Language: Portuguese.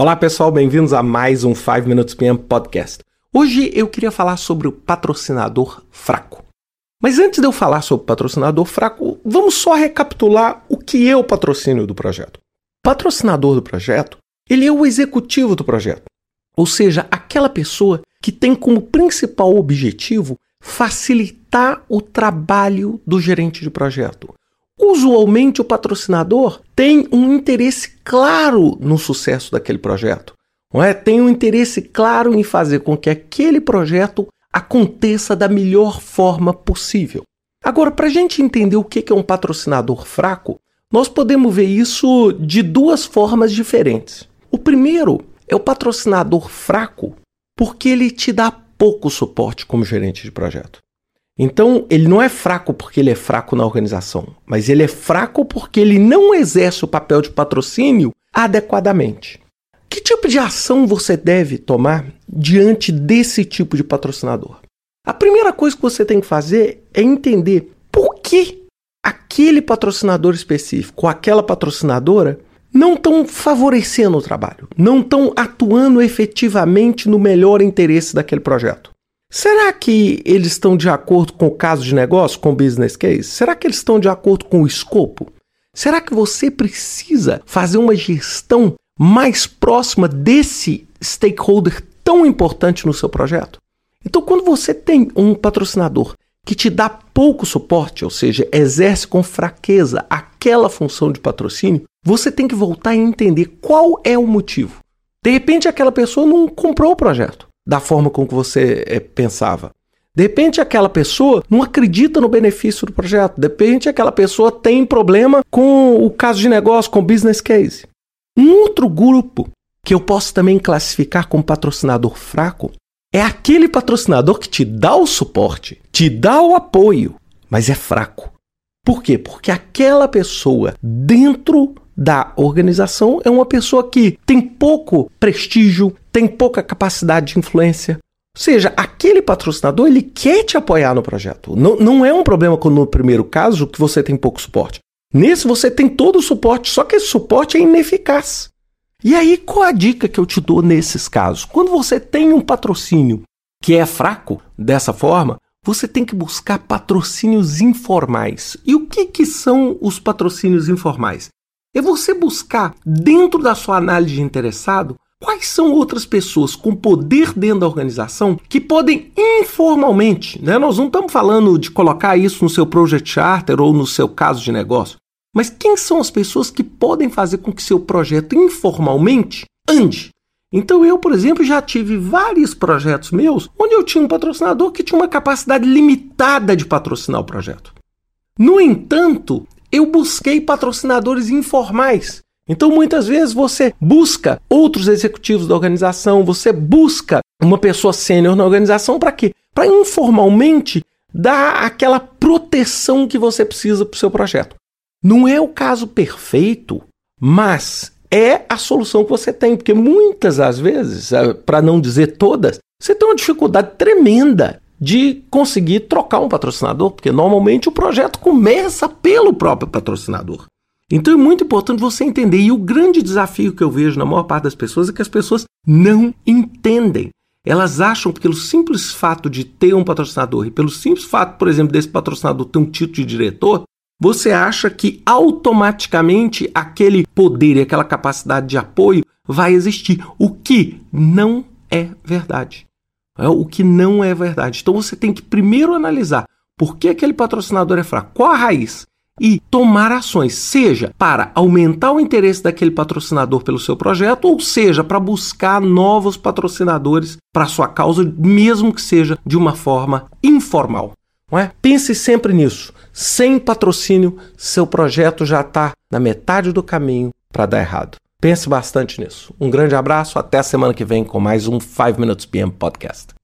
Olá pessoal, bem-vindos a mais um 5 Minutes PM Podcast. Hoje eu queria falar sobre o patrocinador fraco. Mas antes de eu falar sobre o patrocinador fraco, vamos só recapitular o que é o patrocínio do projeto. O patrocinador do projeto, ele é o executivo do projeto. Ou seja, aquela pessoa que tem como principal objetivo facilitar o trabalho do gerente de projeto, Usualmente, o patrocinador tem um interesse claro no sucesso daquele projeto. Não é? Tem um interesse claro em fazer com que aquele projeto aconteça da melhor forma possível. Agora, para a gente entender o que é um patrocinador fraco, nós podemos ver isso de duas formas diferentes. O primeiro é o patrocinador fraco porque ele te dá pouco suporte como gerente de projeto. Então, ele não é fraco porque ele é fraco na organização, mas ele é fraco porque ele não exerce o papel de patrocínio adequadamente. Que tipo de ação você deve tomar diante desse tipo de patrocinador? A primeira coisa que você tem que fazer é entender por que aquele patrocinador específico, ou aquela patrocinadora, não estão favorecendo o trabalho, não estão atuando efetivamente no melhor interesse daquele projeto. Será que eles estão de acordo com o caso de negócio, com o business case? Será que eles estão de acordo com o escopo? Será que você precisa fazer uma gestão mais próxima desse stakeholder tão importante no seu projeto? Então, quando você tem um patrocinador que te dá pouco suporte, ou seja, exerce com fraqueza aquela função de patrocínio, você tem que voltar a entender qual é o motivo. De repente, aquela pessoa não comprou o projeto da forma com que você é, pensava. De repente, aquela pessoa não acredita no benefício do projeto. De repente, aquela pessoa tem problema com o caso de negócio, com o business case. Um outro grupo que eu posso também classificar como patrocinador fraco é aquele patrocinador que te dá o suporte, te dá o apoio, mas é fraco. Por quê? Porque aquela pessoa dentro da organização é uma pessoa que tem pouco prestígio, tem pouca capacidade de influência. Ou seja, aquele patrocinador ele quer te apoiar no projeto. Não, não é um problema como no primeiro caso que você tem pouco suporte. Nesse você tem todo o suporte, só que esse suporte é ineficaz. E aí, qual a dica que eu te dou nesses casos? Quando você tem um patrocínio que é fraco dessa forma, você tem que buscar patrocínios informais. E o que, que são os patrocínios informais? É você buscar, dentro da sua análise de interessado, quais são outras pessoas com poder dentro da organização que podem informalmente, né? nós não estamos falando de colocar isso no seu project charter ou no seu caso de negócio, mas quem são as pessoas que podem fazer com que seu projeto informalmente ande? Então eu, por exemplo, já tive vários projetos meus onde eu tinha um patrocinador que tinha uma capacidade limitada de patrocinar o projeto. No entanto, eu busquei patrocinadores informais. Então, muitas vezes você busca outros executivos da organização, você busca uma pessoa sênior na organização para quê? Para informalmente dar aquela proteção que você precisa para o seu projeto. Não é o caso perfeito, mas é a solução que você tem, porque muitas das vezes, eh, para não dizer todas, você tem uma dificuldade tremenda de conseguir trocar um patrocinador, porque normalmente o projeto começa pelo próprio patrocinador. Então é muito importante você entender. E o grande desafio que eu vejo na maior parte das pessoas é que as pessoas não entendem. Elas acham que pelo simples fato de ter um patrocinador e pelo simples fato, por exemplo, desse patrocinador ter um título de diretor, você acha que automaticamente aquele poder e aquela capacidade de apoio vai existir, o que não é verdade é o que não é verdade. Então você tem que primeiro analisar por que aquele patrocinador é fraco, qual a raiz, e tomar ações, seja para aumentar o interesse daquele patrocinador pelo seu projeto, ou seja, para buscar novos patrocinadores para sua causa, mesmo que seja de uma forma informal. Não é? Pense sempre nisso. Sem patrocínio, seu projeto já está na metade do caminho para dar errado. Pense bastante nisso. Um grande abraço, até a semana que vem com mais um 5 Minutes PM Podcast.